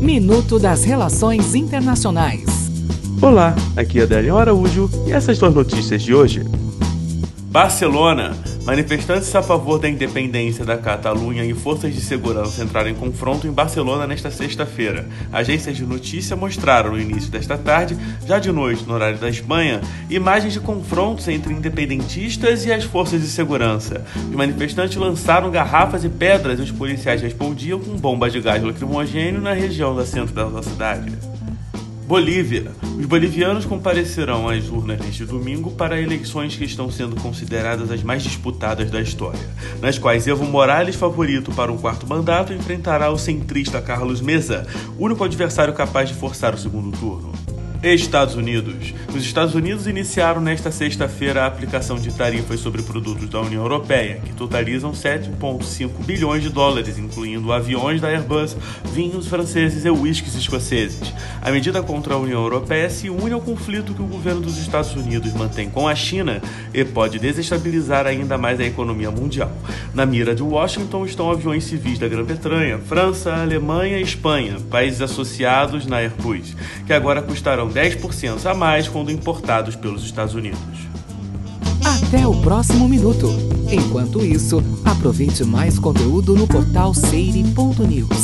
Minuto das Relações Internacionais. Olá, aqui é Adélio Araújo e essas duas notícias de hoje. Barcelona. Manifestantes a favor da independência da Catalunha e forças de segurança entraram em confronto em Barcelona nesta sexta-feira. Agências de notícia mostraram no início desta tarde, já de noite no horário da Espanha, imagens de confrontos entre independentistas e as forças de segurança. Os manifestantes lançaram garrafas e pedras e os policiais respondiam com bombas de gás lacrimogêneo na região da centro da cidade. Bolívia. Os bolivianos comparecerão às urnas neste domingo para eleições que estão sendo consideradas as mais disputadas da história, nas quais Evo Morales, favorito para um quarto mandato, enfrentará o centrista Carlos Mesa, único adversário capaz de forçar o segundo turno. Estados Unidos. Os Estados Unidos iniciaram nesta sexta-feira a aplicação de tarifas sobre produtos da União Europeia, que totalizam 7,5 bilhões de dólares, incluindo aviões da Airbus, vinhos franceses e uísques escoceses. A medida contra a União Europeia se une ao conflito que o governo dos Estados Unidos mantém com a China e pode desestabilizar ainda mais a economia mundial. Na mira de Washington estão aviões civis da Grã-Bretanha, França, Alemanha e Espanha, países associados na Airbus, que agora custarão 10% a mais quando importados pelos Estados Unidos. Até o próximo minuto. Enquanto isso, aproveite mais conteúdo no portal seire.news.